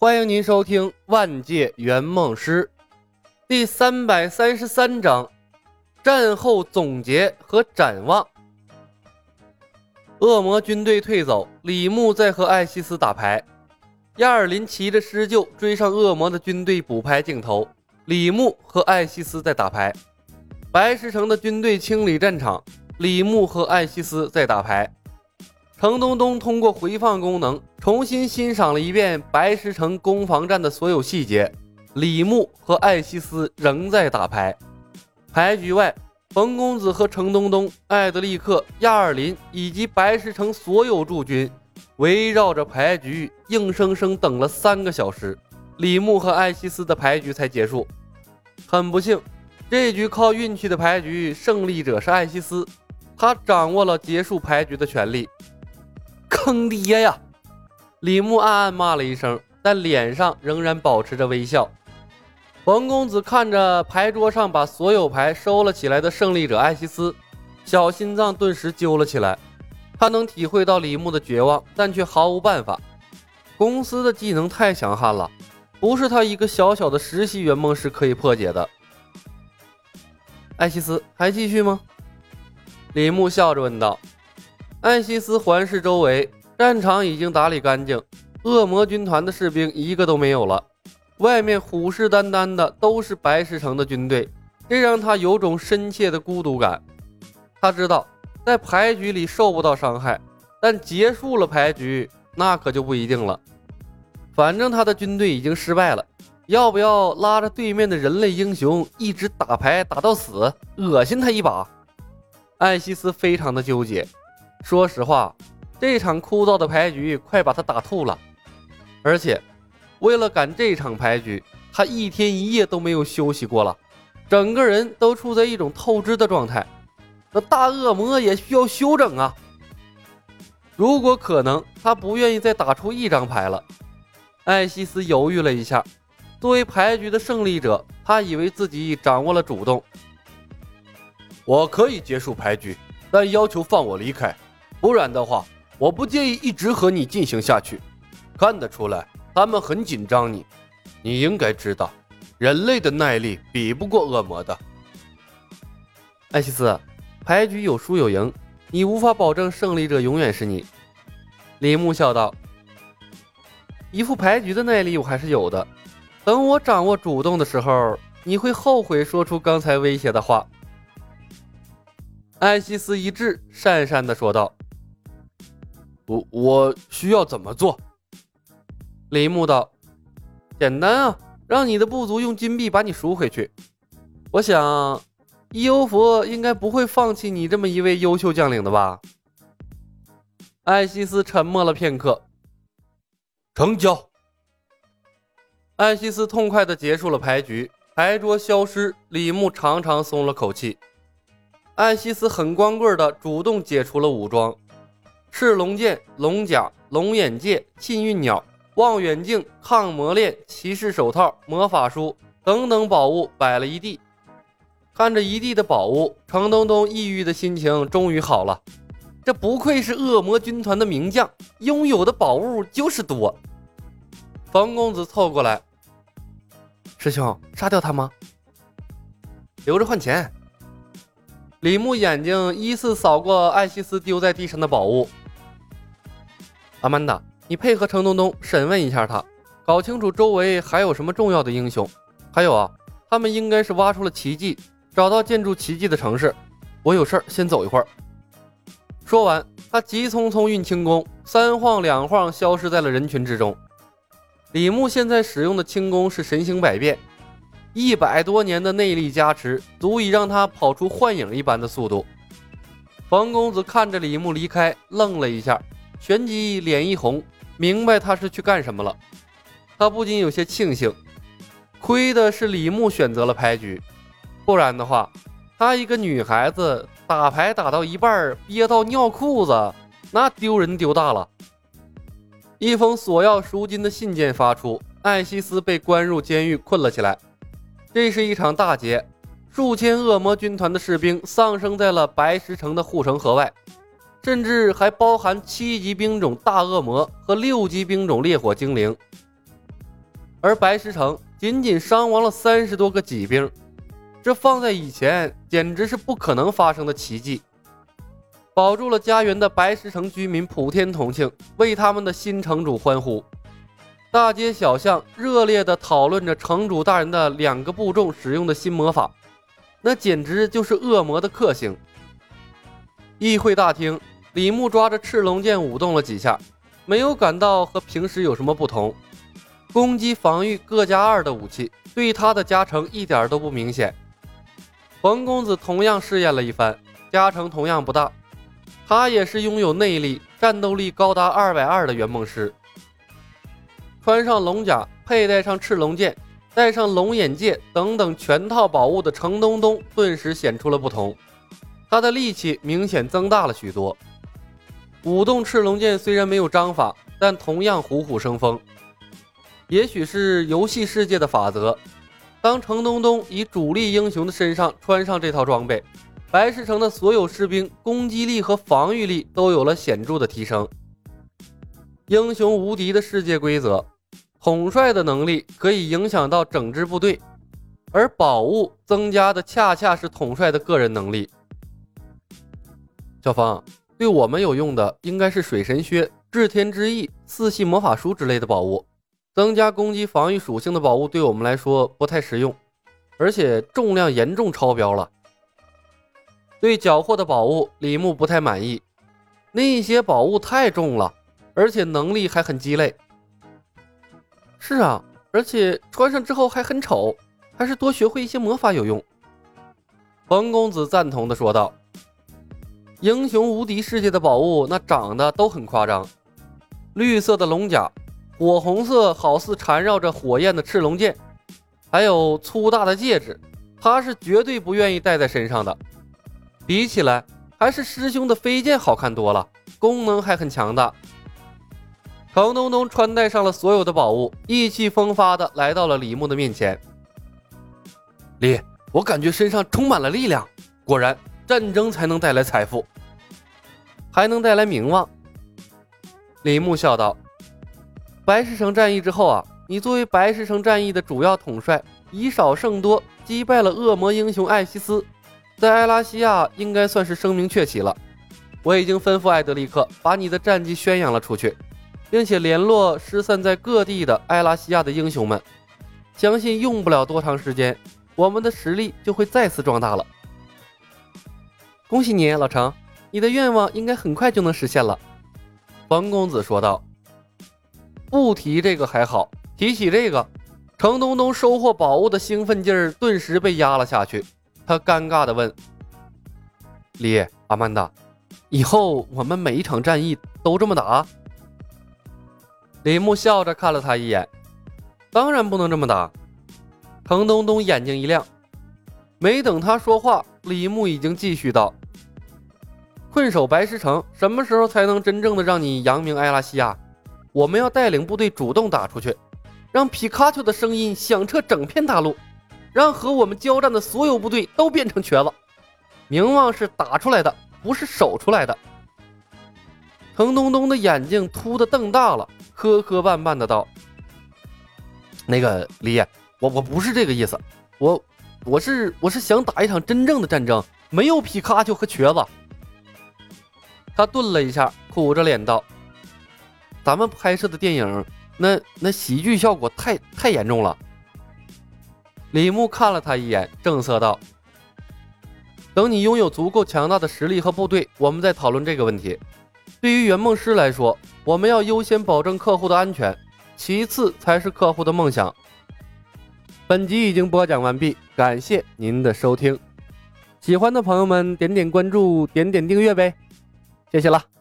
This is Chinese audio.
欢迎您收听《万界圆梦师》第三百三十三章：战后总结和展望。恶魔军队退走，李牧在和艾希斯打牌。亚尔林骑着狮鹫追上恶魔的军队，补拍镜头。李牧和艾希斯在打牌。白石城的军队清理战场，李牧和艾希斯在打牌。程东东通过回放功能重新欣赏了一遍白石城攻防战的所有细节。李牧和艾希斯仍在打牌。牌局外，冯公子和程东东、艾德利克、亚尔林以及白石城所有驻军围绕着牌局，硬生生等了三个小时，李牧和艾希斯的牌局才结束。很不幸，这局靠运气的牌局胜利者是艾希斯，他掌握了结束牌局的权利。坑爹呀！李牧暗暗骂了一声，但脸上仍然保持着微笑。冯公子看着牌桌上把所有牌收了起来的胜利者艾希斯，小心脏顿时揪了起来。他能体会到李牧的绝望，但却毫无办法。公司的技能太强悍了，不是他一个小小的实习圆梦师可以破解的。艾希斯还继续吗？李牧笑着问道。艾希斯环视周围，战场已经打理干净，恶魔军团的士兵一个都没有了。外面虎视眈眈的都是白石城的军队，这让他有种深切的孤独感。他知道在牌局里受不到伤害，但结束了牌局，那可就不一定了。反正他的军队已经失败了，要不要拉着对面的人类英雄一直打牌打到死，恶心他一把？艾希斯非常的纠结。说实话，这场枯燥的牌局快把他打吐了。而且，为了赶这场牌局，他一天一夜都没有休息过了，整个人都处在一种透支的状态。那大恶魔也需要休整啊！如果可能，他不愿意再打出一张牌了。艾希斯犹豫了一下，作为牌局的胜利者，他以为自己掌握了主动。我可以结束牌局，但要求放我离开。不然的话，我不介意一直和你进行下去。看得出来，他们很紧张你。你应该知道，人类的耐力比不过恶魔的。艾希斯，牌局有输有赢，你无法保证胜利者永远是你。李牧笑道：“一副牌局的耐力我还是有的。等我掌握主动的时候，你会后悔说出刚才威胁的话。”艾希斯一滞，讪讪地说道。我我需要怎么做？李牧道：“简单啊，让你的部族用金币把你赎回去。我想，伊欧佛应该不会放弃你这么一位优秀将领的吧？”艾西斯沉默了片刻，成交。艾西斯痛快地结束了牌局，牌桌消失，李牧长长松了口气。艾西斯很光棍的主动解除了武装。赤龙剑、龙甲、龙眼戒、幸运鸟、望远镜、抗魔链、骑士手套、魔法书等等宝物摆了一地。看着一地的宝物，程东东抑郁的心情终于好了。这不愧是恶魔军团的名将，拥有的宝物就是多。冯公子凑过来：“师兄，杀掉他吗？留着换钱。”李牧眼睛依次扫过艾希斯丢在地上的宝物。阿曼达，你配合程东东审问一下他，搞清楚周围还有什么重要的英雄。还有啊，他们应该是挖出了奇迹，找到建筑奇迹的城市。我有事儿，先走一会儿。说完，他急匆匆运轻功，三晃两晃消失在了人群之中。李牧现在使用的轻功是神行百变。一百多年的内力加持，足以让他跑出幻影一般的速度。冯公子看着李牧离开，愣了一下，旋即脸一红，明白他是去干什么了。他不禁有些庆幸，亏的是李牧选择了牌局，不然的话，他一个女孩子打牌打到一半憋到尿裤子，那丢人丢大了。一封索要赎金的信件发出，艾希斯被关入监狱，困了起来。这是一场大劫，数千恶魔军团的士兵丧生在了白石城的护城河外，甚至还包含七级兵种大恶魔和六级兵种烈火精灵。而白石城仅仅伤亡了三十多个骑兵，这放在以前简直是不可能发生的奇迹。保住了家园的白石城居民普天同庆，为他们的新城主欢呼。大街小巷热烈地讨论着城主大人的两个部众使用的新魔法，那简直就是恶魔的克星。议会大厅，李牧抓着赤龙剑舞动了几下，没有感到和平时有什么不同。攻击、防御各加二的武器，对他的加成一点都不明显。冯公子同样试验了一番，加成同样不大。他也是拥有内力、战斗力高达二百二的圆梦师。穿上龙甲，佩戴上赤龙剑，戴上龙眼戒等等全套宝物的程东东，顿时显出了不同。他的力气明显增大了许多。舞动赤龙剑虽然没有章法，但同样虎虎生风。也许是游戏世界的法则，当程东东以主力英雄的身上穿上这套装备。白石城的所有士兵攻击力和防御力都有了显著的提升。英雄无敌的世界规则，统帅的能力可以影响到整支部队，而宝物增加的恰恰是统帅的个人能力。小芳，对我们有用的应该是水神靴、至天之翼、四系魔法书之类的宝物，增加攻击防御属性的宝物对我们来说不太实用，而且重量严重超标了。对缴获的宝物，李牧不太满意。那些宝物太重了，而且能力还很鸡肋。是啊，而且穿上之后还很丑，还是多学会一些魔法有用。冯公子赞同的说道：“英雄无敌世界的宝物，那长得都很夸张。绿色的龙甲，火红色好似缠绕着火焰的赤龙剑，还有粗大的戒指，他是绝对不愿意戴在身上的。”比起来，还是师兄的飞剑好看多了，功能还很强大。程东东穿戴上了所有的宝物，意气风发的来到了李牧的面前。李，我感觉身上充满了力量。果然，战争才能带来财富，还能带来名望。李牧笑道：“白石城战役之后啊，你作为白石城战役的主要统帅，以少胜多，击败了恶魔英雄艾希斯。”在埃拉西亚应该算是声名鹊起了。我已经吩咐艾德利克把你的战绩宣扬了出去，并且联络失散在各地的埃拉西亚的英雄们。相信用不了多长时间，我们的实力就会再次壮大了。恭喜你，老程，你的愿望应该很快就能实现了。”冯公子说道。“不提这个还好，提起这个，程东东收获宝物的兴奋劲儿顿时被压了下去。”他尴尬地问：“李阿曼达，以后我们每一场战役都这么打？”李牧笑着看了他一眼：“当然不能这么打。”程东东眼睛一亮，没等他说话，李牧已经继续道：“困守白石城，什么时候才能真正的让你扬名埃拉西亚？我们要带领部队主动打出去，让皮卡丘的声音响彻整片大陆。”让和我们交战的所有部队都变成瘸子。名望是打出来的，不是守出来的。程东东的眼睛突的瞪大了，磕磕绊绊的道：“那个李，我我不是这个意思，我我是我是想打一场真正的战争，没有皮卡丘和瘸子。”他顿了一下，苦着脸道：“咱们拍摄的电影，那那喜剧效果太太严重了。”李牧看了他一眼，正色道：“等你拥有足够强大的实力和部队，我们再讨论这个问题。对于圆梦师来说，我们要优先保证客户的安全，其次才是客户的梦想。”本集已经播讲完毕，感谢您的收听。喜欢的朋友们点点关注，点点订阅呗，谢谢了。